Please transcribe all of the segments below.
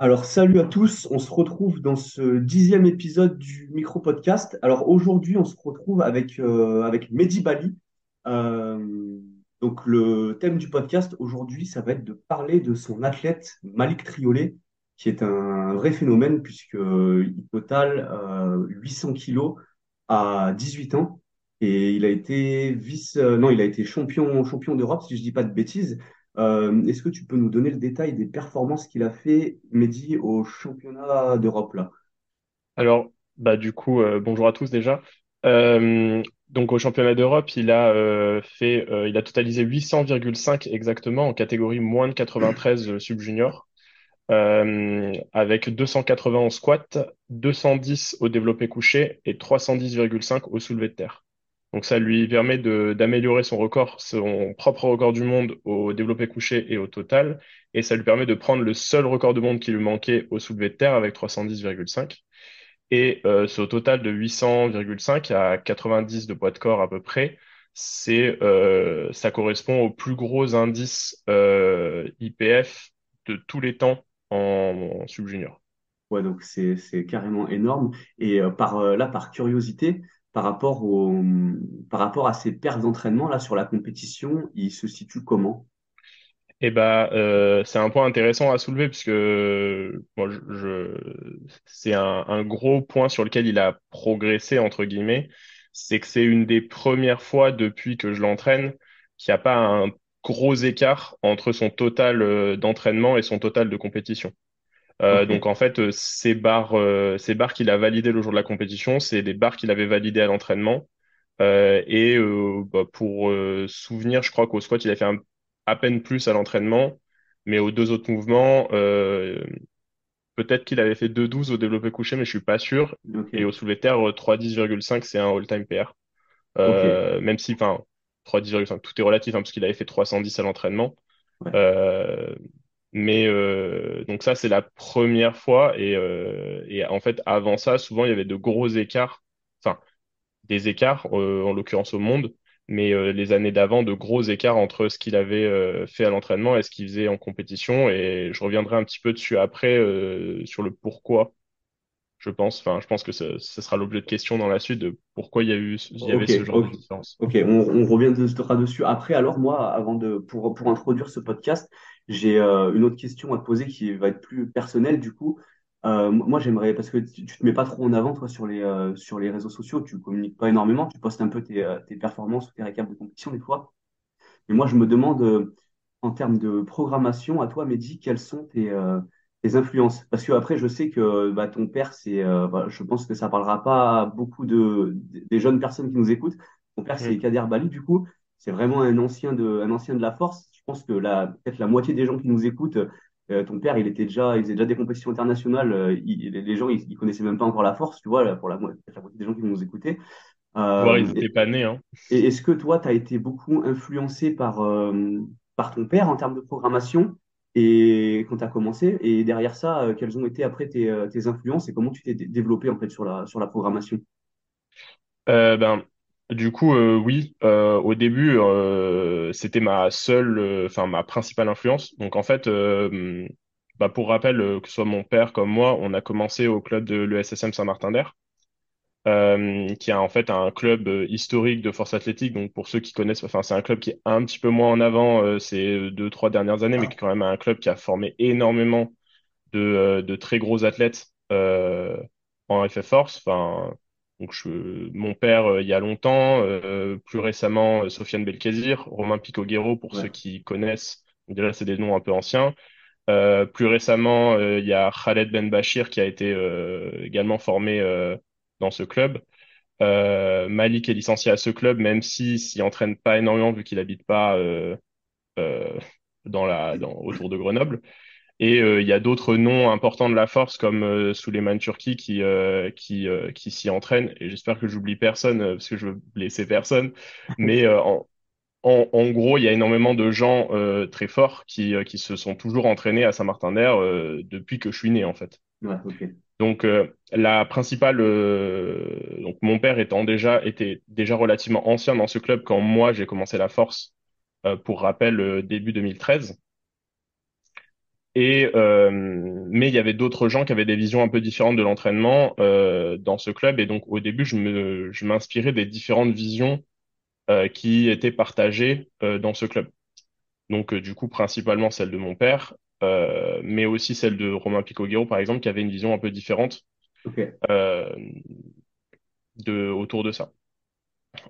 Alors, salut à tous, on se retrouve dans ce dixième épisode du micro-podcast. Alors, aujourd'hui, on se retrouve avec, euh, avec Mehdi Bali. Euh, donc, le thème du podcast aujourd'hui, ça va être de parler de son athlète Malik Triolet, qui est un vrai phénomène puisqu'il totale euh, 800 kilos à 18 ans. Et il a été vice, euh, non, il a été champion, champion d'Europe, si je dis pas de bêtises. Euh, est-ce que tu peux nous donner le détail des performances qu'il a fait, Mehdi, au championnat d'Europe là? Alors, bah du coup, euh, bonjour à tous déjà. Euh, donc au championnat d'Europe, il a fait, il a totalisé 800,5 exactement en catégorie moins de 93 euh, sub-junior, avec 280 en squat, 210 au développé couché et 310,5 au soulevé de terre. Donc ça lui permet d'améliorer son record, son propre record du monde au développé couché et au total, et ça lui permet de prendre le seul record du monde qui lui manquait au soulevé de terre avec 310,5. Et euh, ce total de 800,5 à 90 de poids de corps à peu près, c'est, euh, ça correspond au plus gros indice euh, IPF de tous les temps en, en sub-junior. Ouais, donc c'est carrément énorme. Et euh, par là, par curiosité, par rapport à ses pertes d'entraînement là sur la compétition, il se situe comment? Et bah, euh, c'est un point intéressant à soulever puisque je- c'est un, un gros point sur lequel il a progressé entre guillemets. C'est que c'est une des premières fois depuis que je l'entraîne qu'il n'y a pas un gros écart entre son total euh, d'entraînement et son total de compétition. Euh, donc en fait, euh, ces barres, euh, ces qu'il a validées le jour de la compétition, c'est des barres qu'il avait validées à l'entraînement. Et bah, pour souvenir, je crois qu'au squat, il a fait un- à peine plus à l'entraînement, mais aux deux autres mouvements, peut-être qu'il avait fait deux douze au développé couché, mais je suis pas sûr. Et au soulevé de terre, euh, trois dix virgule cinq c'est un all-time PR. même si, enfin, trois dix virgule cinq tout est relatif, hein, parce qu'il avait fait 310 à l'entraînement. ouais, Euh, mais euh, donc ça, c'est la première fois. Et, euh, et en fait, avant ça, souvent, il y avait de gros écarts. Enfin, des écarts, euh, en l'occurrence au monde, mais euh, les années d'avant, de gros écarts entre ce qu'il avait euh, fait à l'entraînement et ce qu'il faisait en compétition. Et je reviendrai un petit peu dessus après, euh, sur le pourquoi, je pense. Enfin, je pense que ce, ce sera l'objet de question dans la suite de pourquoi il y a eu, il y avait ce genre de différence. ok. On, on sera dessus après. Alors moi, avant de pour pour introduire ce podcast, j'ai euh, une autre question à te poser qui va être plus personnelle du coup. Euh, moi, j'aimerais parce que tu, tu te mets pas trop en avant toi sur les euh, sur les réseaux sociaux, tu communiques pas énormément, tu postes un peu tes, euh, tes performances ou tes récaps de compétition des fois. Et moi, je me demande, euh, en termes de programmation, à toi, Mehdi, quelles sont tes, euh, tes influences? Parce que après, je sais que bah, ton père, c'est, euh, bah, je pense que ça parlera pas à beaucoup de, des jeunes personnes qui nous écoutent. Ton père, c'est Mm. Kader Bali, du coup. C'est vraiment un ancien de, un ancien de la force. Je pense que la, peut-être la moitié des gens qui nous écoutent, euh, ton père, il était déjà, il faisait déjà des compétitions internationales. euh, il- les gens, ils, ils connaissaient même pas encore la force, tu vois, là, pour la, moitié des gens qui nous écouter. Voire ils Euh, n'étaient pas nés, hein. et est-ce que toi, tu as été beaucoup influencé par, euh, par ton père en termes de programmation et quand tu as commencé? Et derrière ça, euh, quelles ont été après tes, euh, tes influences et comment tu t'es dé- développé en fait sur la, sur la programmation? Euh, ben, du coup, euh, oui, euh, au début, euh, c'était ma seule, enfin ma principale influence. Donc en fait, euh, bah, pour rappel, euh, que ce soit mon père comme moi, on a commencé au club de l'ESSM Saint-Martin-d'Air, euh, qui est en fait un club euh, historique de force athlétique. Donc pour ceux qui connaissent, enfin c'est un club qui est un petit peu moins en avant euh, ces deux, trois dernières années, mais qui est quand même un club qui a formé énormément de, euh, de très gros athlètes euh, en FF Force. Enfin, donc je, mon père euh, il y a longtemps, euh, plus récemment euh, Sofiane Belkazir, Romain Picoguero pour Ouais, ceux qui connaissent. Déjà, c'est des noms un peu anciens. Euh, plus récemment, euh, il y a Khaled Ben Bachir qui a été euh, également formé euh, dans ce club. Euh, Malik est licencié à ce club, même si s'y entraîne pas énormément vu qu'il habite pas euh, euh, dans la, dans, autour de Grenoble. Et euh, il y a d'autres noms importants de la force comme euh, Souleymane Turki qui euh, qui euh, qui s'y entraîne. Et j'espère que j'oublie personne parce que je veux blesser personne. Mais euh, en, en en gros, il y a énormément de gens euh, très forts qui qui se sont toujours entraînés à Saint-Martin-d'Air euh, depuis que je suis né en fait. ouais, ok. Donc euh, la principale, euh, donc mon père étant déjà était déjà relativement ancien dans ce club quand moi j'ai commencé la force. euh, pour rappel, euh, début 2013. Et euh, mais il y avait d'autres gens qui avaient des visions un peu différentes de l'entraînement euh, dans ce club. Et donc au début, je me, je m'inspirais des différentes visions euh, qui étaient partagées dans ce club. Donc du coup, principalement celle de mon père, mais aussi celle de Romain Picoguero, par exemple, qui avait une vision un peu différente de autour de ça.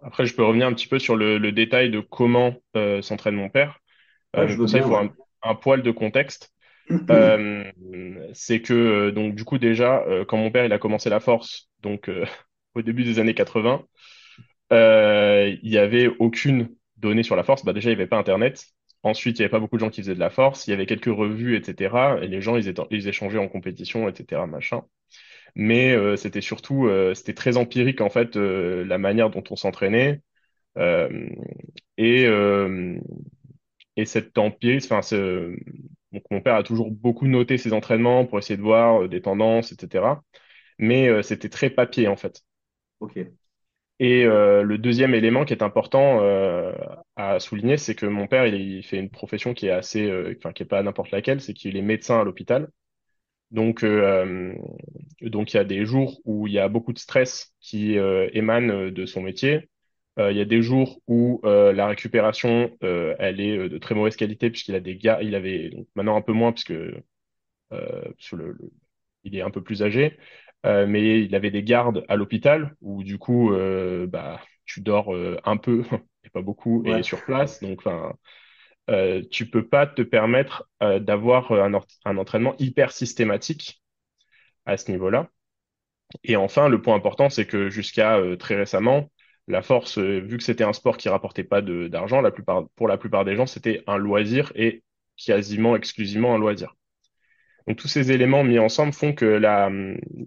Après, je peux revenir un petit peu sur le, le détail de comment s'entraîne mon père. Ouais, je veux bien, ouais. un poil de contexte. Euh, c'est que euh, donc du coup déjà euh, quand mon père il a commencé la force donc au début des années 80 euh, il y avait aucune donnée sur la force. Bah déjà il y avait pas internet. Ensuite il y avait pas beaucoup de gens qui faisaient de la force. Il y avait quelques revues etc et les gens ils étaient ils échangeaient en compétition etc machin. Mais c'était surtout c'était très empirique en fait la manière dont on s'entraînait. Et et cette empire, enfin, ce- donc mon père a toujours beaucoup noté ses entraînements pour essayer de voir euh, des tendances, etc. Mais euh, c'était très papier en fait. Ok. Et euh, le deuxième élément qui est important à souligner, c'est que mon père, il, il fait une profession qui est assez, enfin, qui est pas n'importe laquelle, c'est qu'il est médecin à l'hôpital. Donc, euh, donc il y a des jours où il y a beaucoup de stress qui euh, émane de son métier. Euh, il y a des jours où euh, la récupération, euh, elle est de très mauvaise qualité puisqu'il a des gars, il avait donc maintenant un peu moins puisque le, le- il est un peu plus âgé, mais il avait des gardes à l'hôpital où du coup, bah, tu dors un peu et pas beaucoup et sur place. Donc, enfin, euh, tu peux pas te permettre euh, d'avoir un, entraînement hyper systématique à ce niveau-là. Et enfin, le point important, c'est que jusqu'à euh, très récemment, la force, euh, vu que c'était un sport qui rapportait pas d'argent, la plupart, pour la plupart des gens, c'était un loisir et quasiment exclusivement un loisir. Donc tous ces éléments mis ensemble font que la,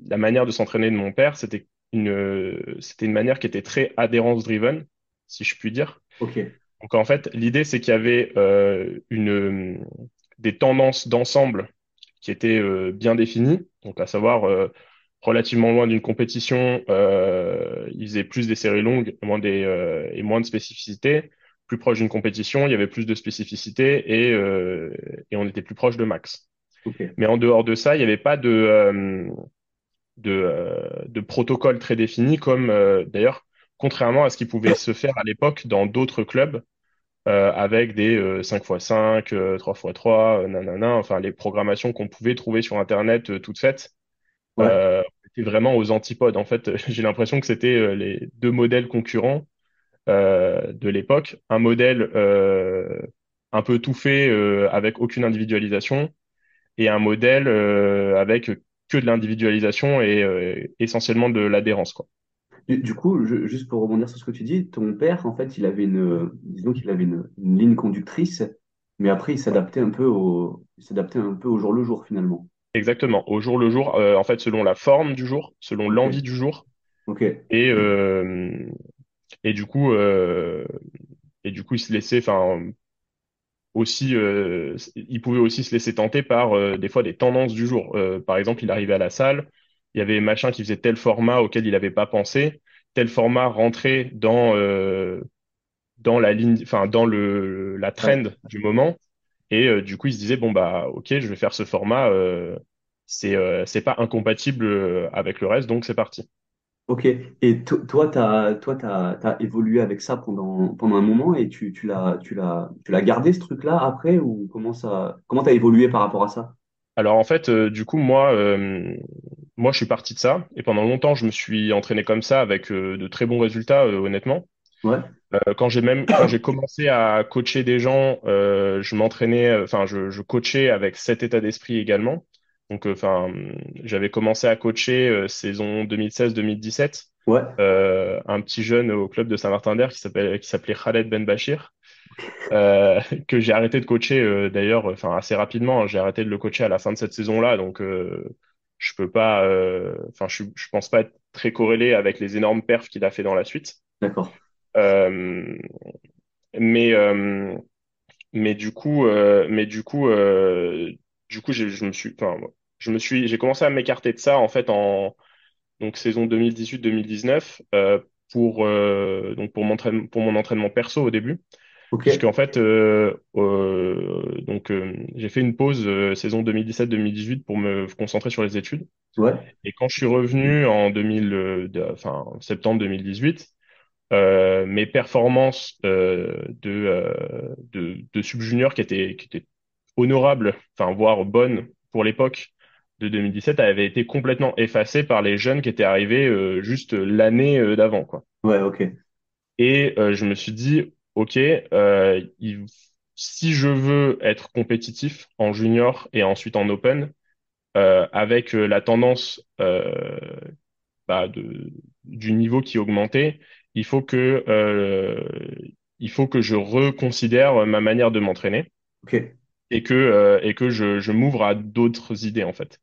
la manière de s'entraîner de mon père, c'était une, c'était une manière qui était très adhérence-driven, si je puis dire. Ok. Donc en fait, l'idée, c'est qu'il y avait euh, une, des tendances d'ensemble qui étaient euh, bien définies, donc à savoir euh, relativement loin d'une compétition, euh, ils faisaient plus des séries longues moins des, euh, et moins de spécificité. Plus proche d'une compétition, il y avait plus de spécificité et, euh, et on était plus proche de max. Mais en dehors de ça, il n'y avait pas de, euh, de, euh, de protocole très défini, comme euh, d'ailleurs, contrairement à ce qui pouvait se faire à l'époque dans d'autres clubs euh, avec des euh, 5x5, euh, 3x3, euh, nanana, enfin les programmations qu'on pouvait trouver sur Internet toutes faites, Ouais. euh, étaient vraiment aux antipodes. En fait, j'ai l'impression que c'était euh, les deux modèles concurrents euh, de l'époque. Un modèle euh, un peu tout fait avec aucune individualisation et un modèle avec que de l'individualisation et essentiellement de l'adhérence. Du, coup, juste pour rebondir sur ce que tu dis, ton père, en fait, il avait une, disons qu'il avait une ligne conductrice, mais après, il s'adaptait un peu au, il s'adaptait un peu au jour le jour, finalement. Exactement, au jour le jour, euh, en fait, selon la forme du jour, selon l'envie du jour, Ok. et euh, et du coup, euh, et du coup, il se laissait, enfin, aussi, euh, il pouvait aussi se laisser tenter par des fois des tendances du jour. Par exemple, il arrivait à la salle, il y avait machin qui faisait tel format auquel il n'avait pas pensé, tel format rentrait dans dans la ligne, enfin dans le la Ouais. trend du moment, et euh, du coup, il se disait bon bah ok, je vais faire ce format, euh, c'est euh, c'est pas incompatible avec le reste, donc c'est parti. Ok. Et to- toi, t'as, toi, t'as, t'as évolué avec ça pendant, pendant un moment et tu, tu l'as, tu l'as, tu l'as gardé ce truc-là après ou comment ça, comment t'as évolué par rapport à ça? Alors en fait, euh, du coup, moi, euh, moi, je suis parti de ça, et pendant longtemps, je me suis entraîné comme ça avec euh, de très bons résultats, euh, honnêtement. Ouais. Euh, quand j'ai même quand j'ai commencé à coacher des gens, euh, je m'entraînais, euh, enfin je, je coachais avec cet état d'esprit également. Donc enfin j'avais commencé à coacher saison 2016-2017 Ouais. un petit jeune au club de Saint-Martin-d'Air qui s'appelle qui s'appelait Khaled Ben Bachir euh, que j'ai arrêté de coacher euh, d'ailleurs enfin assez rapidement. hein. J'ai arrêté de le coacher à la fin de cette saison-là donc euh, je peux pas enfin je je pense pas être très corrélé avec les énormes perfs qu'il a fait dans la suite. D'accord. Euh, mais euh, mais du coup euh, mais du coup du coup j'ai- je me suis enfin je me suis j'ai commencé à m'écarter de ça en fait en donc saison 2018-2019 euh, pour euh, donc pour mon entraînement pour mon entraînement perso au début Ok. puisqu'en fait, euh, euh, donc j'ai fait une pause saison 2017-2018 pour me concentrer sur les études. Ouais. Et quand je suis revenu en 2000, euh, de- enfin septembre 2018, euh, mes performances euh, de, euh, de de sub-junior qui étaient qui étaient honorables, enfin voire bonnes pour l'époque de 2017, avaient été complètement effacées par les jeunes qui étaient arrivés euh, juste l'année euh, d'avant, quoi. Ouais, ok. Et euh, je me suis dit, OK, euh, il- si je veux être compétitif en junior et ensuite en open, euh, avec la tendance euh, bah, de, du niveau qui augmentait, il faut que, euh, il faut que je reconsidère ma manière de m'entraîner Ok. et que, euh, et que je, je m'ouvre à d'autres idées, en fait.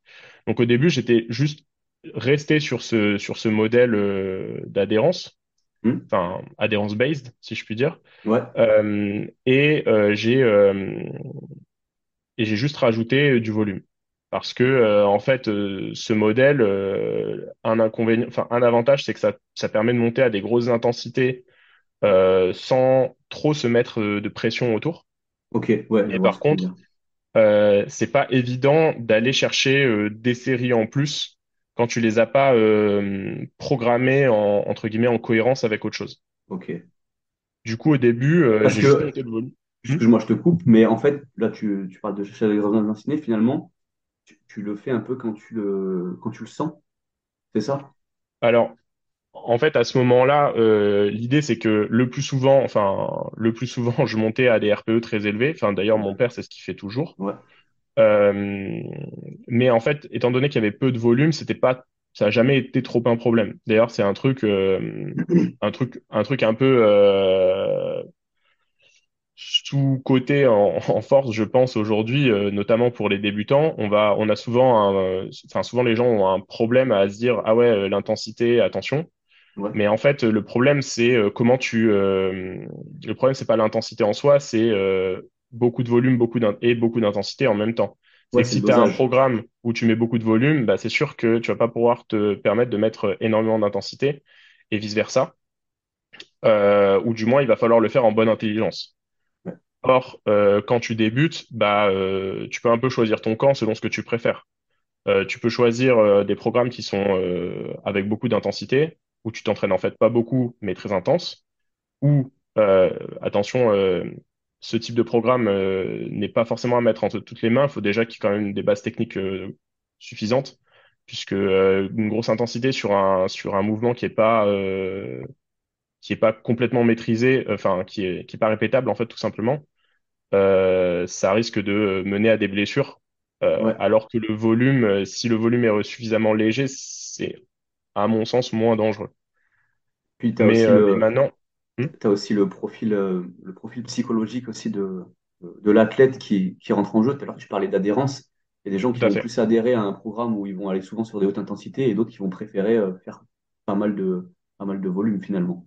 Donc au début, j'étais juste resté sur ce, sur ce modèle euh, d'adhérence, Hmm. enfin adhérence-based, si je puis dire. Ouais. Euh, et euh, j'ai euh, et j'ai juste rajouté du volume. Parce que euh, en fait, euh, ce modèle, euh, un inconvénient, enfin un avantage, c'est que ça, ça permet de monter à des grosses intensités sans trop se mettre de pression autour. Ok. Ouais, vois par contre, c'est pas évident d'aller chercher des séries en plus quand tu les as pas programmées en, entre guillemets en cohérence avec autre chose. Ok. Du coup, au début, Parce j'ai juste que, monté le volume. Excuse-moi, je te coupe, mais en fait, là, tu, tu parles de chercher des grandes intensités. Finalement, tu, tu le fais un peu quand tu le, quand tu le sens. C'est ça? Alors, En fait, à ce moment-là, euh, l'idée c'est que le plus souvent, enfin, le plus souvent, je montais à des RPE très élevés. Enfin, d'ailleurs, mon père, c'est ce qu'il fait toujours. Ouais. Euh, mais en fait, étant donné qu'il y avait peu de volume, c'était pas, ça a jamais été trop un problème. D'ailleurs, c'est un truc, euh, un truc, un truc un peu sous-coté en, en force, je pense aujourd'hui, euh, notamment pour les débutants. On va, on a souvent, un, enfin, souvent les gens ont un problème à se dire, ah ouais, euh, l'intensité, attention. Ouais. Mais en fait, le problème, c'est euh, comment tu. le problème, c'est pas l'intensité en soi, c'est beaucoup de volume, beaucoup et beaucoup d'intensité en même temps. Ouais, si tu as un programme où tu mets beaucoup de volume, bah, c'est sûr que tu vas pas pouvoir te permettre de mettre énormément d'intensité et vice-versa. Euh, ou du moins, il va falloir le faire en bonne intelligence. Or, euh, quand tu débutes, bah, euh, tu peux un peu choisir ton camp selon ce que tu préfères. Euh, tu peux choisir euh, des programmes qui sont euh, avec beaucoup d'intensité, où tu t'entraînes en fait pas beaucoup, mais très intense. Ou, euh, attention, ce type de programme n'est pas forcément à mettre entre toutes les mains. Il faut déjà qu'il y ait quand même des bases techniques suffisantes, puisque une grosse intensité sur un sur un mouvement qui est pas qui est pas complètement maîtrisé, enfin qui est qui est pas répétable en fait tout simplement euh, ça risque de mener à des blessures. Euh, Ouais. alors que le volume, euh, si le volume est suffisamment léger, c'est, à mon sens, moins dangereux. Puis tu as Mais, aussi euh, mais le, maintenant, Hmm, t'as aussi le profil, euh, le profil psychologique aussi de, de l'athlète qui, qui rentre en jeu. Tout à l'heure, tu parlais d'adhérence. Il y a des gens qui vont fait, plus adhérer à un programme où ils vont aller souvent sur des hautes intensités et d'autres qui vont préférer euh, faire pas mal de, pas mal de volume finalement.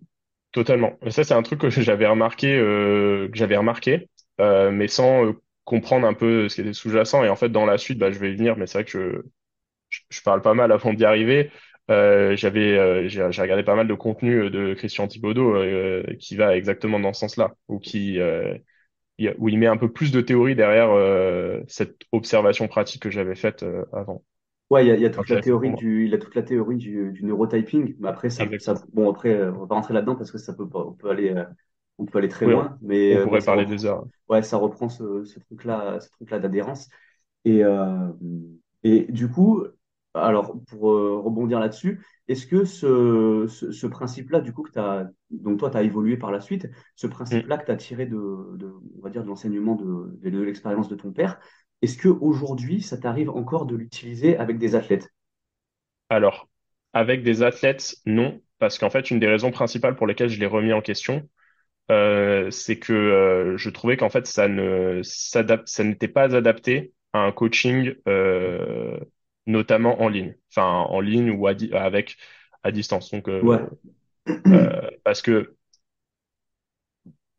Totalement. Ça, c'est un truc que j'avais remarqué, euh, que j'avais remarqué, euh, mais sans euh, comprendre un peu ce qui était sous-jacent. Et en fait, dans la suite, bah, je vais y venir, mais c'est vrai que je, je, parle pas mal avant d'y arriver. Euh, j'avais, euh, j'ai j'ai regardé pas mal de contenu de Christian Thibaudeau euh, qui va exactement dans ce sens-là, ou qui, euh, où il met un peu plus de théorie derrière euh, cette observation pratique que j'avais faite euh, avant. Ouais, il y a, il y a toute la théorie du, il a toute la théorie du, du neurotyping. Mais après, ça, ça, bon, après, euh, on va pas rentrer là-dedans parce que ça peut pas, on peut aller, euh, on peut aller très Oui, loin. Mais, on euh, mais pourrait parler reprend, des heures. ouais, ça reprend ce, ce truc-là, ce truc-là d'adhérence. Et, euh, et du coup, alors pour euh, rebondir là-dessus, est-ce que ce, ce, ce principe-là, du coup, que t'as, donc toi, tu as évolué par la suite, ce Mm. principe-là que tu as tiré de, de, on va dire, de l'enseignement de, de, de l'expérience de ton père, est-ce que aujourd'hui, ça t'arrive encore de l'utiliser avec des athlètes? Alors, avec des athlètes, non, parce qu'en fait, une des raisons principales pour lesquelles je l'ai remis en question, euh, c'est que euh, je trouvais qu'en fait, ça ne s'adapte, ça n'était pas adapté à un coaching, euh, notamment en ligne, enfin en ligne ou à di- avec à distance. Donc, euh, Ouais, euh, parce que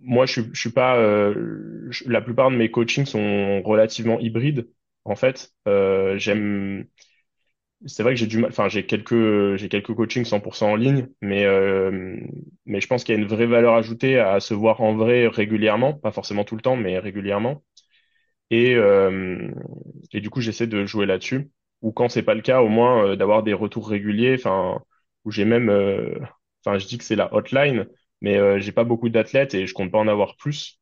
moi, je je suis pas. euh, je- la plupart de mes coachings sont relativement hybrides. En fait, Euh, j'aime. c'est vrai que j'ai du mal, enfin, j'ai quelques, j'ai quelques coachings 100% en ligne, mais, euh, mais je pense qu'il y a une vraie valeur ajoutée à se voir en vrai régulièrement, pas forcément tout le temps, mais régulièrement. Et, euh, et du coup, j'essaie de jouer là-dessus. Ou quand c'est pas le cas, au moins euh, d'avoir des retours réguliers. Enfin, où j'ai même, euh, enfin, je dis que c'est la hotline, mais euh, j'ai pas beaucoup d'athlètes et je compte pas en avoir plus.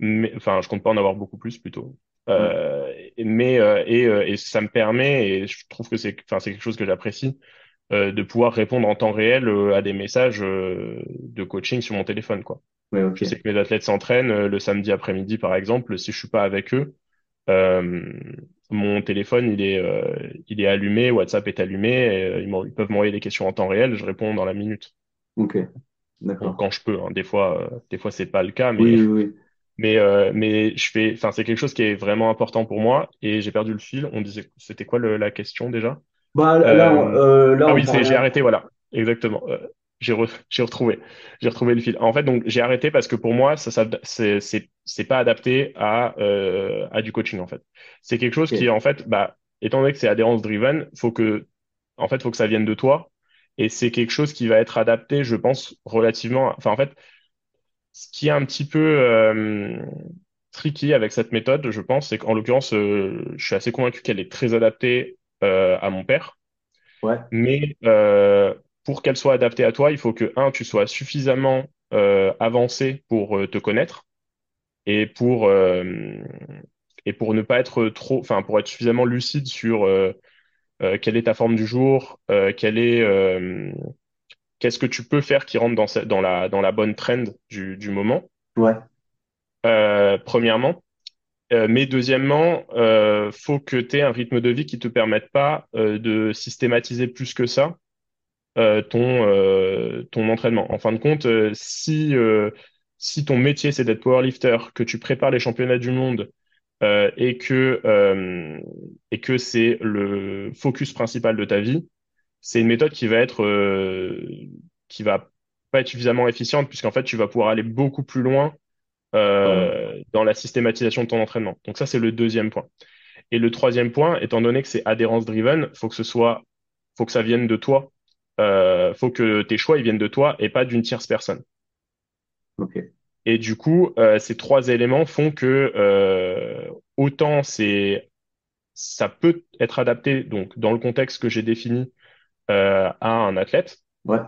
Mais, enfin, je compte pas en avoir beaucoup plus plutôt. Euh, mais euh, et, euh, et ça me permet, et je trouve que c'est, enfin, c'est quelque chose que j'apprécie, euh, de pouvoir répondre en temps réel euh, à des messages euh, de coaching sur mon téléphone, quoi. ouais, Je sais que mes athlètes s'entraînent euh, le samedi après-midi, par exemple. Si je suis pas avec eux, euh, mon téléphone, il est, euh, il est allumé, WhatsApp est allumé, et, euh, ils, peuvent m'envoyer des questions en temps réel, je réponds dans la minute. Ok, d'accord. quand je peux, hein. Des fois, euh, des fois c'est pas le cas, mais oui, oui. mais euh, mais je fais, enfin c'est quelque chose qui est vraiment important pour moi et j'ai perdu le fil. On disait, c'était quoi le- la question déjà? Bah, là, on, Euh, euh, là, ah on oui, c'est j'ai arrêté, voilà, exactement. Euh, j'ai re- j'ai retrouvé, j'ai retrouvé le fil. En fait, donc j'ai arrêté parce que pour moi, ça, ça c'est c'est c'est pas adapté à euh, à du coaching en fait. C'est quelque chose qui Ok, en fait, bah étant donné que c'est adhérence driven, faut que en fait faut que ça vienne de toi et c'est quelque chose qui va être adapté, je pense, relativement. Enfin en fait, ce qui est un petit peu euh, tricky avec cette méthode, je pense, c'est qu'en l'occurrence, euh, je suis assez convaincu qu'elle est très adaptée euh, à mon père. ouais, Mais pour qu'elle soit adaptée à toi, il faut que, un, tu sois suffisamment avancé pour te connaître et pour, et pour ne pas être trop, enfin, pour être suffisamment lucide sur quelle est ta forme du jour, euh, quelle est, euh, qu'est-ce que tu peux faire qui rentre dans, cette- dans la, dans la bonne trend du, du moment, ouais. euh, premièrement. Euh, mais deuxièmement, euh, faut que tu aies un rythme de vie qui te permette pas euh, de systématiser plus que ça euh, ton, euh, ton entraînement. En fin de compte, euh, si, euh, si ton métier c'est d'être powerlifter, que tu prépares les championnats du monde euh, et que, euh, et que c'est le focus principal de ta vie, c'est une méthode qui va être, euh, qui va pas être suffisamment efficiente puisqu'en fait tu vas pouvoir aller beaucoup plus loin Euh, euh, dans la systématisation de ton entraînement. Donc ça c'est le deuxième point. Et le troisième point, étant donné que c'est adhérence driven, faut que ce soit, faut que ça vienne de toi. Euh, faut que tes choix ils viennent de toi et pas d'une tierce personne. ok, Et du coup, euh, ces trois éléments font que euh, autant c'est, ça peut être adapté donc dans le contexte que j'ai défini euh, à un athlète. ouais.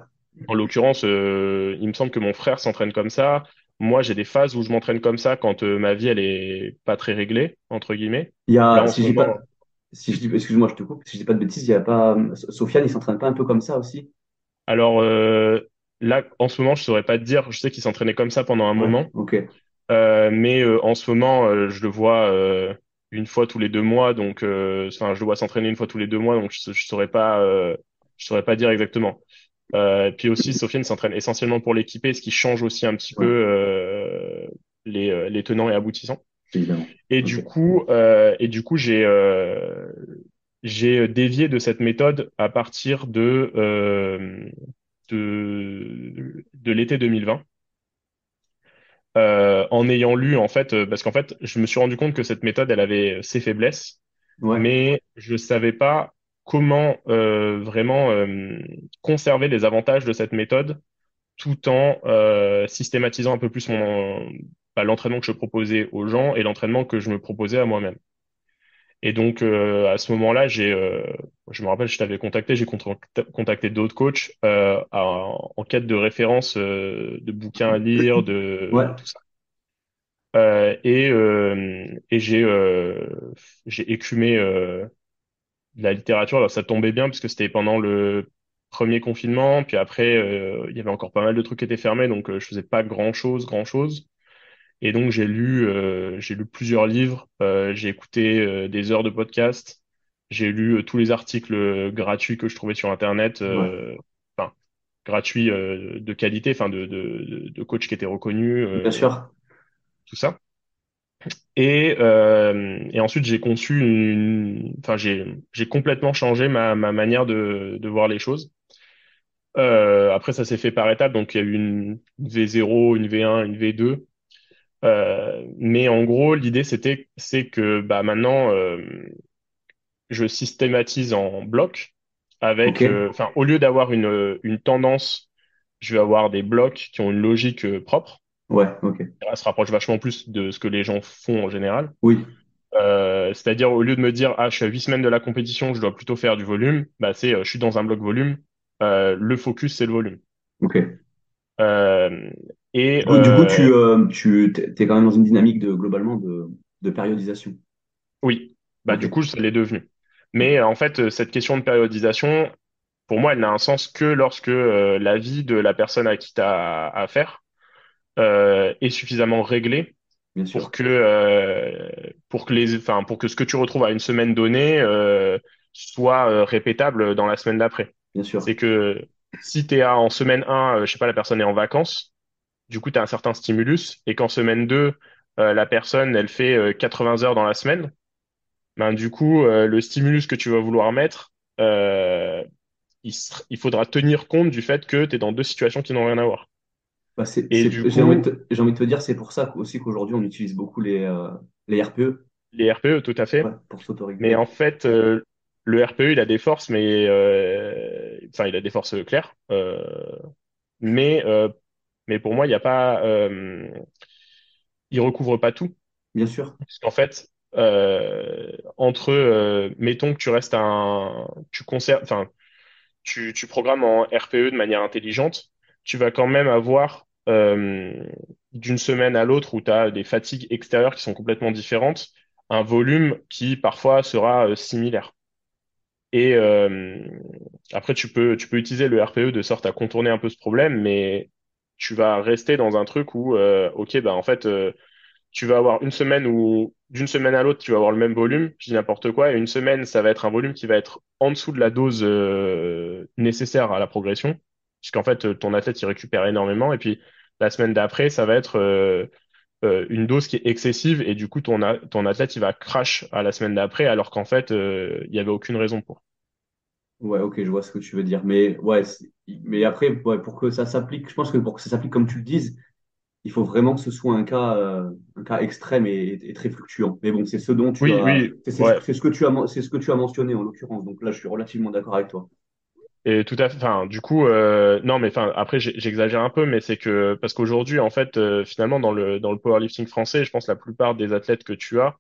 En l'occurrence, il me semble que mon frère s'entraîne comme ça. Moi, j'ai des phases où je m'entraîne comme ça quand ma vie elle est pas très réglée entre guillemets. Il y a, si je dis pas, moment, si je dis, excuse-moi, je te coupe, si je dis pas de bêtises, il y a pas, Sofiane, il s'entraîne pas un peu comme ça aussi? Alors euh, là, en ce moment, je saurais pas te dire. Je sais qu'il s'entraînait comme ça pendant un Ouais, moment, Euh, mais euh, en ce moment, euh, je le vois une fois tous les deux mois. Donc, enfin, je le vois s'entraîner une fois tous les deux mois. Donc, je, je saurais pas, je saurais pas dire exactement. Puis aussi, Sofiane s'entraîne essentiellement pour l'équiper, ce qui change aussi un petit peu ouais, les, les tenants et aboutissants. évidemment. Et du coup, et du coup, j'ai j'ai dévié de cette méthode à partir de de, de l'été 2020, euh, en ayant lu, en fait, euh, parce qu'en fait, je me suis rendu compte que cette méthode, elle avait ses faiblesses, ouais, mais je savais pas comment euh, vraiment conserver les avantages de cette méthode tout en systématisant un peu plus mon, bah, l'entraînement que je proposais aux gens et l'entraînement que je me proposais à moi-même. Et donc, euh, à ce moment-là, j'ai, euh, je me rappelle, je t'avais contacté, j'ai contacté d'autres coachs euh, en, en quête de références, euh, de bouquins à lire, ouais, de tout ça. Euh, et euh, et j'ai euh, j'ai écumé euh, de la littérature. Alors, ça tombait bien puisque c'était pendant le premier confinement. Puis après, euh, il y avait encore pas mal de trucs qui étaient fermés, donc je faisais pas grand-chose, grand-chose. Et donc j'ai lu, euh, j'ai lu plusieurs livres, euh, j'ai écouté euh, des heures de podcast, j'ai lu euh, tous les articles euh, gratuits que je trouvais sur Internet, ouais, euh, enfin gratuits euh, de qualité, enfin de, de, de, coachs qui étaient reconnus, bien sûr. tout ça. Et, euh, et ensuite j'ai conçu une, enfin j'ai j'ai complètement changé ma, ma manière de, de voir les choses. Euh, après ça s'est fait par étapes, donc il y a eu une V0, une V1, une V2. Euh, mais en gros, l'idée c'était c'est que bah maintenant euh, je systématise en bloc. Ok. avec, euh, enfin, au lieu d'avoir une, une tendance, je vais avoir des blocs qui ont une logique euh, propre. Ouais, ok. Ça se rapproche vachement plus de ce que les gens font en général. Oui, Euh, c'est-à-dire, au lieu de me dire, ah, je suis à huit semaines de la compétition, je dois plutôt faire du volume, bah, c'est, euh, je suis dans un bloc volume, euh, le focus, c'est le volume. ok. Euh, et Du coup, coup, euh, tu, euh, tu t'es t'es quand même dans une dynamique de, globalement, de, de périodisation. oui, bah, du coup, ça l'est devenu. Mais euh, en fait, cette question de périodisation, pour moi, elle n'a un sens que lorsque euh, la vie de la personne à qui tu as affaire euh, est suffisamment réglée Bien pour que, euh, pour que les, enfin, pour que ce que tu retrouves à une semaine donnée soit répétable dans la semaine d'après. bien sûr, C'est que si tu es en semaine un, euh, je sais pas, la personne est en vacances, du coup, tu as un certain stimulus, et qu'en semaine 2, euh, la personne, elle fait euh, 80 heures dans la semaine, ben, du coup, euh, le stimulus que tu vas vouloir mettre, euh, il, faudra tenir compte du fait que tu es dans deux situations qui n'ont rien à voir. Bah, c'est, Et c'est, du j'ai envie de te, j'ai envie de te dire, c'est pour ça aussi qu'aujourd'hui, on utilise beaucoup les, euh, les RPE, les RPE, tout à ouais, fait. pour Mais en fait, euh, le RPE, il a des forces, mais euh, enfin, il a des forces claires. Euh, mais, euh, mais pour moi, il n'y a pas, euh, il recouvre pas tout. Bien sûr, Parce qu'en fait, euh, entre, euh, mettons que tu restes un, tu conserves, enfin, tu, tu programmes en RPE de manière intelligente, tu vas quand même avoir d'une semaine à l'autre où tu as des fatigues extérieures qui sont complètement différentes, un volume qui parfois sera similaire. Et euh, après, tu peux, tu peux utiliser le RPE de sorte à contourner un peu ce problème, mais tu vas rester dans un truc où, euh, ok, bah en fait, euh, tu vas avoir une semaine où, d'une semaine à l'autre, tu vas avoir le même volume, je dis n'importe quoi, et une semaine, ça va être un volume qui va être en dessous de la dose euh, nécessaire à la progression, puisqu'en fait, ton athlète, il récupère énormément, et puis la semaine d'après, ça va être une dose qui est excessive, et du coup, ton, ton athlète, il va crash à la semaine d'après, alors qu'en fait, il y avait aucune raison pour. Ouais, ok, je vois ce que tu veux dire. Mais, ouais, c'est- mais après, ouais, pour que ça s'applique, je pense que pour que ça s'applique comme tu le dises, il faut vraiment que ce soit un cas, euh, un cas extrême et, et très fluctuant. Mais bon, c'est ce dont tu Oui, as, oui, c'est c'est ce, ouais. c'est ce que tu as, men- c'est ce que tu as mentionné en l'occurrence. Donc là, je suis relativement d'accord avec toi. Et tout à fait. Enfin, du coup, euh, non, mais enfin, après, j'ai- j'exagère un peu, mais c'est que parce qu'aujourd'hui, en fait, euh, finalement, dans le dans le powerlifting français, je pense que la plupart des athlètes que tu as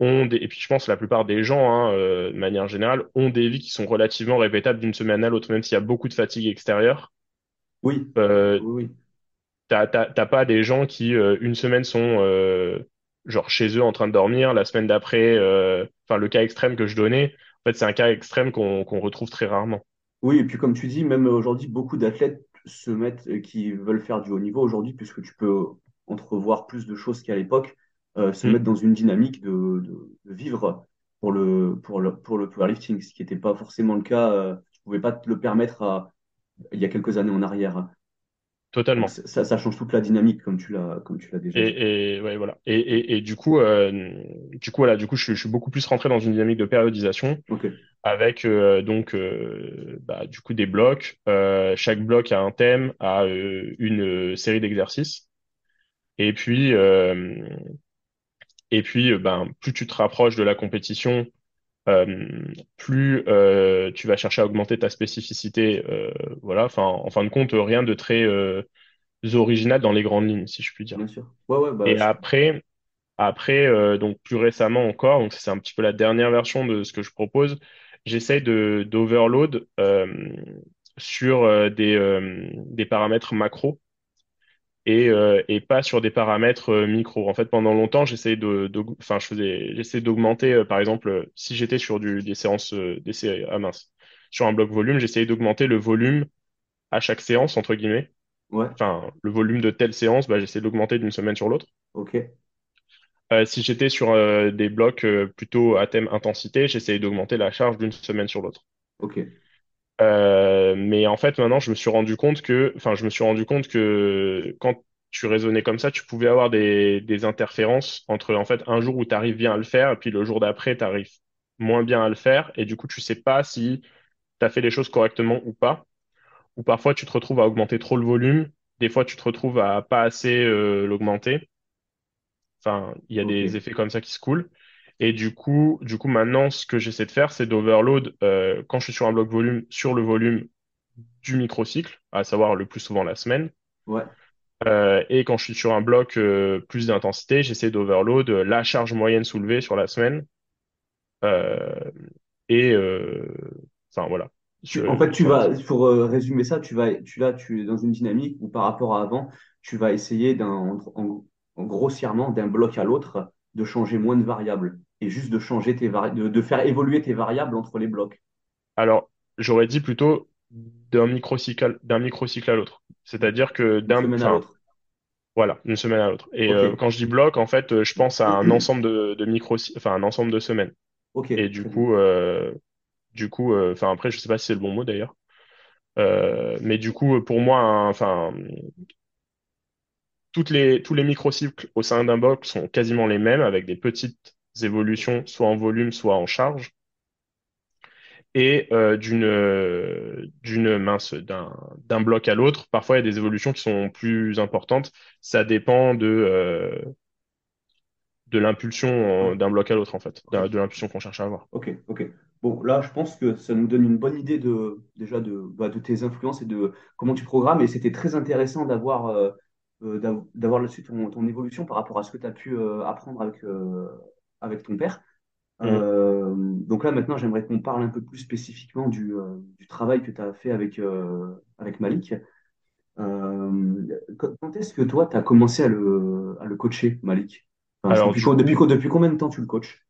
ont des, et puis je pense que la plupart des gens, hein, euh, de manière générale, ont des vies qui sont relativement répétables d'une semaine à l'autre, même s'il y a beaucoup de fatigue extérieure. Oui, Euh, oui, oui. t'as t'as t'as pas des gens qui euh, une semaine sont genre chez eux en train de dormir, la semaine d'après, enfin, le cas extrême que je donnais, en fait, c'est un cas extrême qu'on qu'on retrouve très rarement. Oui, et puis comme tu dis, même aujourd'hui, beaucoup d'athlètes se mettent, qui veulent faire du haut niveau aujourd'hui, puisque tu peux entrevoir plus de choses qu'à l'époque, euh, se Hmm, mettre dans une dynamique de, de, de vivre pour le, pour le, pour le powerlifting, ce qui n'était pas forcément le cas. Euh, tu pouvais pas te le permettre à- il y a quelques années en arrière. Totalement. ça, ça ça change toute la dynamique, comme tu l'as, comme tu l'as déjà dit. Et, et ouais, voilà. Et, et, et du coup, euh, du coup, voilà, du coup, je, suis je suis beaucoup plus rentré dans une dynamique de périodisation avec euh, donc euh, bah, du coup des blocs. Chaque bloc a un thème, a une série d'exercices. Et puis, et puis, euh, ben, plus tu te rapproches de la compétition, euh, plus euh, tu vas chercher à augmenter ta spécificité. euh, voilà. Enfin, en fin de compte, rien de très original dans les grandes lignes, si je puis dire. bien sûr. Ouais, ouais, bah, Et je- après. Après, donc plus récemment encore, donc c'est un petit peu la dernière version de ce que je propose, j'essaye de d'overload sur des, des paramètres macro et, euh, et pas sur des paramètres euh, micro. En fait, pendant longtemps, j'essayais de, je faisais, j'essayais d'augmenter, euh, par exemple, euh, si j'étais sur du, des séances, des sé- ah mince, sur un bloc volume, j'essayais d'augmenter le volume à chaque séance, entre guillemets. ouais, Enfin, le volume de telle séance, bah, j'essayais de l'augmenter d'une semaine sur l'autre. ok, si j'étais sur des blocs plutôt à thème intensité, j'essayais d'augmenter la charge d'une semaine sur l'autre. ok, Euh, mais en fait, maintenant, je me suis rendu compte que, enfin, je me suis rendu compte que quand tu raisonnais comme ça, tu pouvais avoir des, des interférences entre, en fait, un jour où tu arrives bien à le faire et puis le jour d'après, tu arrives moins bien à le faire. Et du coup, tu sais pas si tu as fait les choses correctement ou pas. Ou parfois, tu te retrouves à augmenter trop le volume. Des fois, tu te retrouves à pas assez euh, l'augmenter. Enfin, il y a des effets comme ça qui se coulent. Et du coup, du coup, maintenant, ce que j'essaie de faire, c'est d'overload euh, quand je suis sur un bloc volume sur le volume du microcycle, à savoir le plus souvent la semaine. Ouais. Euh, et quand je suis sur un bloc euh, plus d'intensité, j'essaie d'overload la charge moyenne soulevée sur la semaine. Et enfin voilà. En fait, tu vas, pour résumer ça, tu vas, tu là, tu es dans une dynamique où par rapport à avant, tu vas essayer d'un, en, en- en grossièrement d'un bloc à l'autre de changer moins de variables et juste de changer tes vari- de, de faire évoluer tes variables entre les blocs Alors, j'aurais dit plutôt d'un microcycle, d'un microcycle à l'autre. C'est-à-dire que d'une d'un, semaine à l'autre. voilà, une semaine à l'autre. Et euh, quand je dis bloc, en fait, euh, je pense à un ensemble de, de micro, enfin, un ensemble de semaines. Et du très bien. coup, euh, du coup, euh, enfin, après, je sais pas si c'est le bon mot d'ailleurs. Euh, mais du coup, pour moi, enfin, toutes les, tous les microcycles au sein d'un bloc sont quasiment les mêmes, avec des petites évolutions, soit en volume, soit en charge. Et euh, d'une euh, d'une mince d'un d'un bloc à l'autre, parfois il y a des évolutions qui sont plus importantes. Ça dépend de euh, de l'impulsion d'un bloc à l'autre en fait, de, de l'impulsion qu'on cherche à avoir. Ok, ok. Bon, là, je pense que ça nous donne une bonne idée de, déjà de, bah, de tes influences et de comment tu programmes. Et c'était très intéressant d'avoir euh, d'av- d'avoir là-dessus ton, ton évolution par rapport à ce que tu as pu apprendre avec, avec ton père. Mhm. Euh, donc là, maintenant, j'aimerais qu'on parle un peu plus spécifiquement du, euh, du travail que tu as fait avec, euh, avec Malik. Quand est-ce que toi, tu as commencé à le, à le coacher, Malik? Enfin, Alors depuis, combien de temps tu le coaches?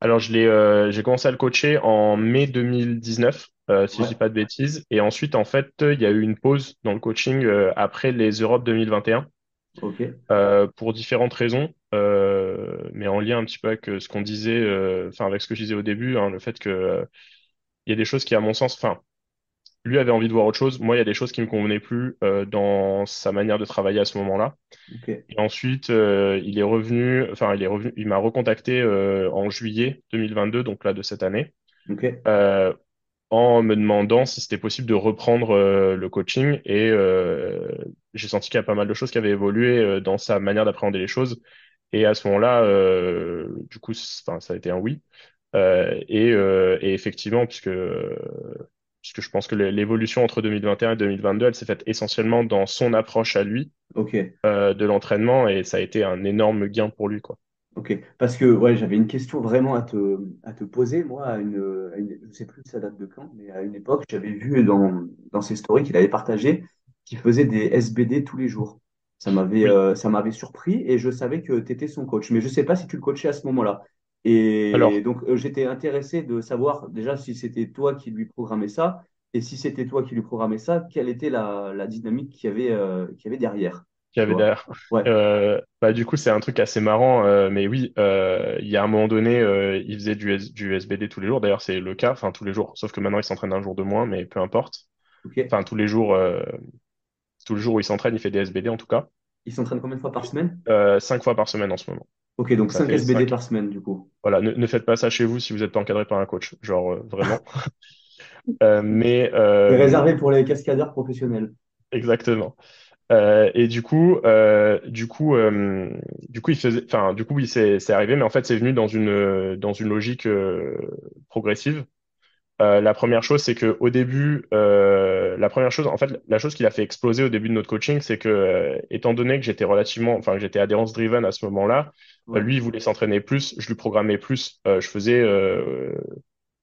alors je l'ai, j'ai commencé à le coacher en mai 2019, euh, si je dis Ouais, pas de bêtises, et ensuite en fait il y a eu une pause dans le coaching après les Europes 2021 euh, pour différentes raisons, euh, mais en lien un petit peu avec euh, ce qu'on disait, enfin avec ce que je disais au début, hein, le fait que il y a des choses qui à mon sens, enfin lui avait envie de voir autre chose, moi il y a des choses qui me convenaient plus euh, dans sa manière de travailler à ce moment-là. Et ensuite, euh, il est revenu, enfin, il est revenu, il m'a recontacté euh, en juillet 2022, donc là de cette année, en me demandant si c'était possible de reprendre euh, le coaching. Et euh, j'ai senti qu'il y a pas mal de choses qui avaient évolué euh, dans sa manière d'appréhender les choses. Et à ce moment-là, du coup, ça a été un oui. Et, et effectivement, puisque puisque je pense que l'é- l'évolution entre 2021 et 2022, elle s'est faite essentiellement dans son approche à lui de l'entraînement et ça a été un énorme gain pour lui, quoi. Ok, parce que ouais, j'avais une question vraiment à te, à te poser. Moi, à une, à une- je ne sais plus ça date de quand, mais à une époque, j'avais vu dans, dans ses stories qu'il avait partagé qu'il faisait des SBD tous les jours. Ça m'avait Oui. euh, ça m'avait surpris et je savais que tu étais son coach, mais je ne sais pas si tu le coachais à ce moment-là. Et Alors, donc, euh, j'étais intéressé de savoir déjà si c'était toi qui lui programmais ça et si c'était toi qui lui programmais ça, quelle était la, la dynamique qu'il y avait, euh, qu'il y avait derrière, qu'il y avait derrière. Ouais, Euh, bah, du coup, c'est un truc assez marrant, euh, mais oui, euh, il y a un moment donné, il faisait du, S- du SBD tous les jours. D'ailleurs, c'est le cas, enfin tous les jours, sauf que maintenant il s'entraîne un jour de moins, mais peu importe. Enfin, tous les jours, tous les jours où il s'entraîne, il fait des SBD en tout cas. Il s'entraîne combien de fois par semaine? Cinq fois par semaine en ce moment. Ok, donc Ça 5 fait SBD par semaine, du coup. Voilà, ne, ne faites pas ça chez vous si vous n'êtes pas encadré par un coach, genre vraiment. Mais C'est réservé pour les cascadeurs professionnels. exactement. Euh, et du coup, euh, du coup, euh, du coup, il faisait, enfin, du coup, oui, c'est c'est arrivé, mais en fait, c'est venu dans une euh, dans une logique euh, progressive. Euh, la première chose, c'est que au début, euh, la première chose, en fait, la chose qui l'a fait exploser au début de notre coaching, c'est que, euh, étant donné que j'étais relativement, enfin, que j'étais adhérence driven à ce moment-là, Ouais, lui, il voulait s'entraîner plus, je lui programmais plus, euh, je faisais, euh,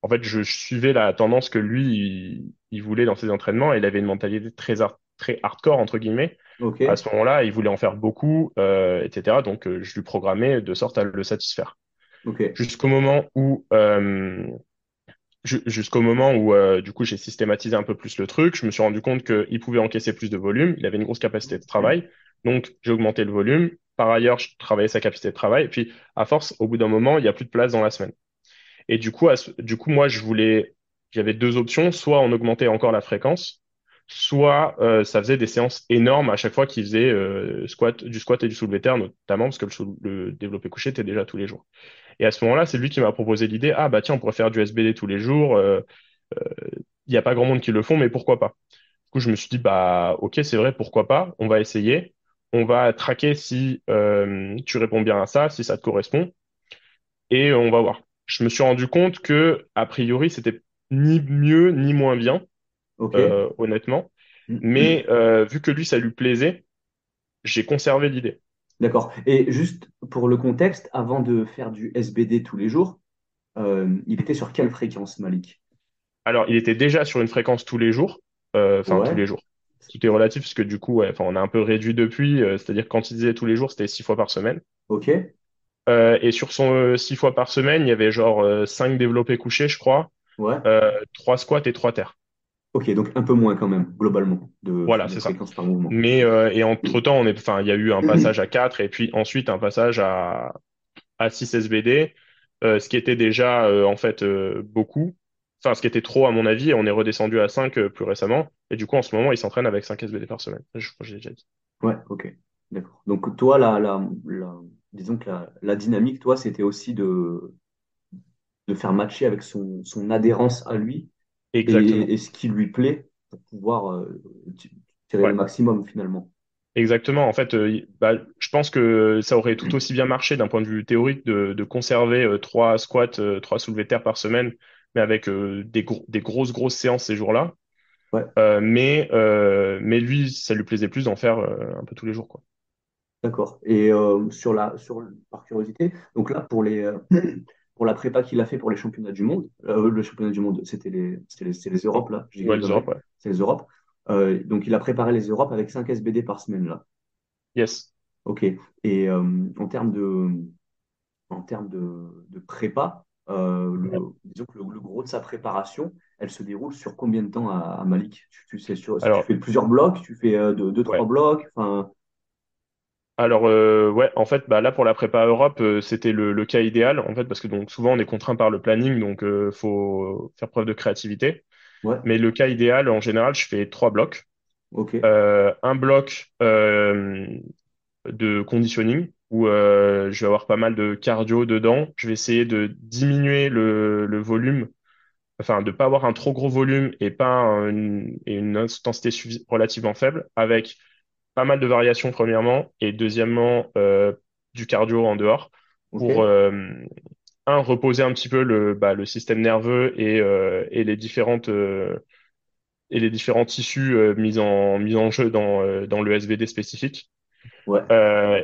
en fait, je, je suivais la tendance que lui, il, il voulait dans ses entraînements, et il avait une mentalité très hard- très hardcore entre guillemets. À ce moment-là, il voulait en faire beaucoup, euh, etc. Donc, euh, je lui programmais de sorte à le satisfaire. Jusqu'au moment où euh, ju- jusqu'au moment où du coup j'ai systématisé un peu plus le truc, je me suis rendu compte qu'il pouvait encaisser plus de volume, il avait une grosse capacité de travail, donc j'ai augmenté le volume. Par ailleurs, je travaillais sa capacité de travail, et puis à force, au bout d'un moment, il n'y a plus de place dans la semaine. Et du coup, à du coup, moi, je voulais, j'avais deux options, soit on augmentait encore la fréquence, soit euh, ça faisait des séances énormes à chaque fois qu'il faisait euh, squat, du squat et du soulevé terre, notamment parce que le, le développé couché était déjà tous les jours. Et à ce moment-là, c'est lui qui m'a proposé l'idée, ah bah tiens, on pourrait faire du SBD tous les jours. euh, il n'y a pas grand monde qui le font, mais pourquoi pas? Du coup, je me suis dit, bah, ok, c'est vrai, pourquoi pas? On va essayer. On va traquer si euh, tu réponds bien à ça, si ça te correspond. et on va voir. Je me suis rendu compte que, a priori, c'était ni mieux ni moins bien, Euh, honnêtement. Mais euh, vu que lui, ça lui plaisait, j'ai conservé l'idée. D'accord. Et juste pour le contexte, avant de faire du SBD tous les jours, euh, il était sur quelle fréquence, Malik? Alors, il était déjà sur une fréquence tous les jours, enfin tous les jours. Tout est relatif parce que du coup, ouais, on a un peu réduit depuis. euh, c'est-à-dire quand il disait tous les jours, c'était six fois par semaine. Ok. Euh, et sur son euh, six fois par semaine, il y avait genre cinq développés couchés, je crois, Ouais. trois squats et trois terres. Ok, donc un peu moins quand même, globalement, de, Voilà, c'est ça. fréquence par mouvement. Mais euh, et entre-temps, on est, enfin, il y a eu un passage à 4 et puis ensuite un passage à à 6 SBD, euh, ce qui était déjà euh, en fait euh, beaucoup. Enfin, ce qui était trop à mon avis, et on est redescendu à 5 euh, plus récemment. Et du coup, en ce moment, il s'entraîne avec 5 SBD par semaine. Je crois que j'ai déjà dit. Ouais, ok. D'accord. Donc toi, la, la, la- disons que la, la dynamique, toi, c'était aussi de, de faire matcher avec son, son adhérence à lui Exactement. et ce qui lui plaît pour pouvoir euh, tirer le maximum finalement. Exactement. En fait, euh, bah, je pense que ça aurait tout aussi bien marché d'un point de vue théorique de, de conserver euh, trois squats, euh, trois soulevés de terre par semaine, mais avec des, gros- des grosses, grosses séances ces jours-là. Ouais, mais, mais lui, ça lui plaisait plus d'en faire un peu tous les jours, quoi. d'accord. Et sur la, sur, par curiosité, donc là, pour les, pour la prépa qu'il a fait pour les championnats du monde, euh, le championnat du monde, c'était les, les, les Europes, là, Ouais, les Europes, ouais. c'est les Europes. Euh, donc il a préparé les Europes avec 5 SBD par semaine, là. Yes. Ok. Et euh, en termes de, en termes de, de prépa, le, Ouais. disons que le, le gros de sa préparation, elle se déroule sur combien de temps à, à Malik? Tu, tu sais sur, tu Alors, fais plusieurs blocs, tu fais euh, deux, deux, blocs, enfin, Alors, euh, ouais, en fait, bah, là, pour la prépa Europe, euh, c'était le, le cas idéal, en fait, parce que donc souvent, on est contraint par le planning, donc euh, faut faire preuve de créativité. ouais, Mais le cas idéal, en général, je fais trois blocs. ok, un bloc de conditioning, où je vais avoir pas mal de cardio dedans. Je vais essayer de diminuer le, le volume, enfin, de pas avoir un trop gros volume et pas un- une, et une intensité relativement faible, avec pas mal de variations premièrement, et deuxièmement euh, du cardio en dehors pour euh, un reposer un petit peu le bah, le système nerveux et euh, et les différentes et les différents tissus mis en mis en jeu dans dans le SVD spécifique. Ouais,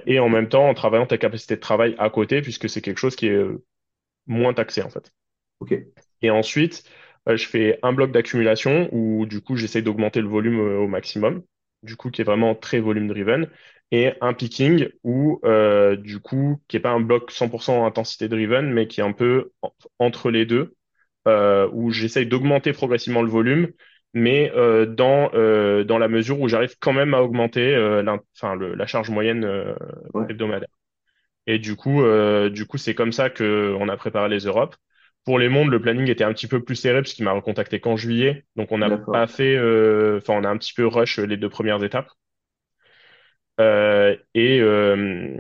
et en même temps en travaillant ta capacité de travail à côté puisque c'est quelque chose qui est moins taxé en fait. ok, Et ensuite, je fais un bloc d'accumulation où du coup j'essaie d'augmenter le volume au maximum, du coup qui est vraiment très volume driven, et un picking où euh, du coup qui est pas un bloc 100% intensité driven, mais qui est un peu en- entre les deux, euh, où j'essaie d'augmenter progressivement le volume, mais euh, dans euh, dans la mesure où j'arrive quand même à augmenter euh, le- la charge moyenne euh, ouais, hebdomadaire. Et du coup, euh, du coup, c'est comme ça que on a préparé les Europes. Pour les mondes, le planning était un petit peu plus serré parce qu'il m'a recontacté qu'en juillet. Donc on n'a pas fait, euh, enfin on a un petit peu rush les deux premières étapes. Euh, et euh,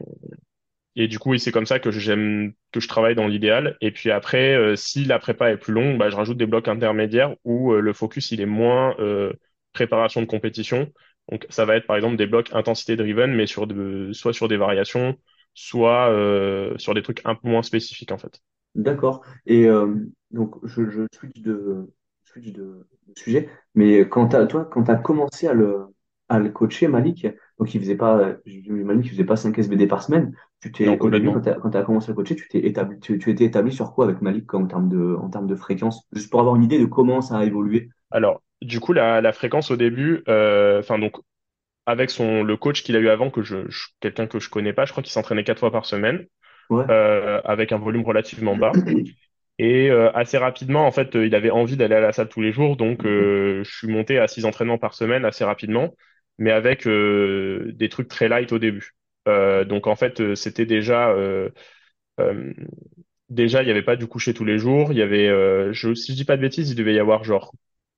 et du coup, oui, c'est comme ça que j'aime que je travaille dans l'idéal. Et puis après, euh, si la prépa est plus longue, bah, je rajoute des blocs intermédiaires où euh, le focus il est moins euh, préparation de compétition. Donc ça va être par exemple des blocs intensité driven, mais sur de, soit sur des variations, soit euh, sur des trucs un peu moins spécifiques en fait. D'accord. Et euh, donc, je, je switch de, switch de, de sujet, mais quand t'as, toi, quand tu as commencé à le, à le coacher, Malik, donc il faisait pas, j'imagine qu'il faisait pas 5 SBD par semaine, tu Non, t'es, au début, quand complètement. tu as, quand t'as commencé à le coacher, tu t'es établi, tu, tu étais établi sur quoi avec Malik en termes de, en termes de fréquence? Juste pour avoir une idée de comment ça a évolué. Alors, du coup, la, la fréquence au début, euh, enfin donc avec son le coach qu'il a eu avant, que je, je- quelqu'un que je connais pas, je crois qu'il s'entraînait quatre fois par semaine, Euh, avec un volume relativement bas. Et euh, assez rapidement, en fait, euh, il avait envie d'aller à la salle tous les jours, donc je suis monté à six entraînements par semaine assez rapidement, mais avec des trucs très light au début. Donc en fait, c'était déjà déjà il n'y avait pas du coucher tous les jours. Il y avait, je, si je dis pas de bêtises, il devait y avoir genre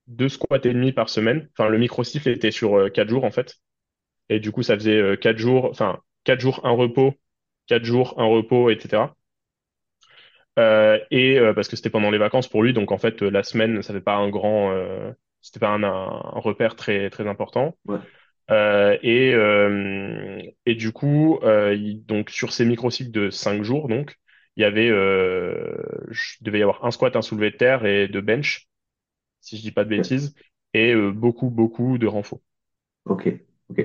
deux squats et demi par semaine. Enfin, le micro-cycle était sur quatre jours en fait, et du coup ça faisait quatre jours, enfin quatre jours un repos, quatre jours un repos, etc. Euh, et euh, parce que c'était pendant les vacances pour lui, donc en fait euh, la semaine, ça fait pas un grand, euh, c'était pas un, repère très très important. ouais, Euh, et euh, et du coup, euh, il- donc sur ces microcycles de cinq jours, donc il y avait, euh, je- y avoir un squat, un soulevé de terre et deux bench, si je dis pas de bêtises, et euh, beaucoup, beaucoup de renfort. Ok, ok.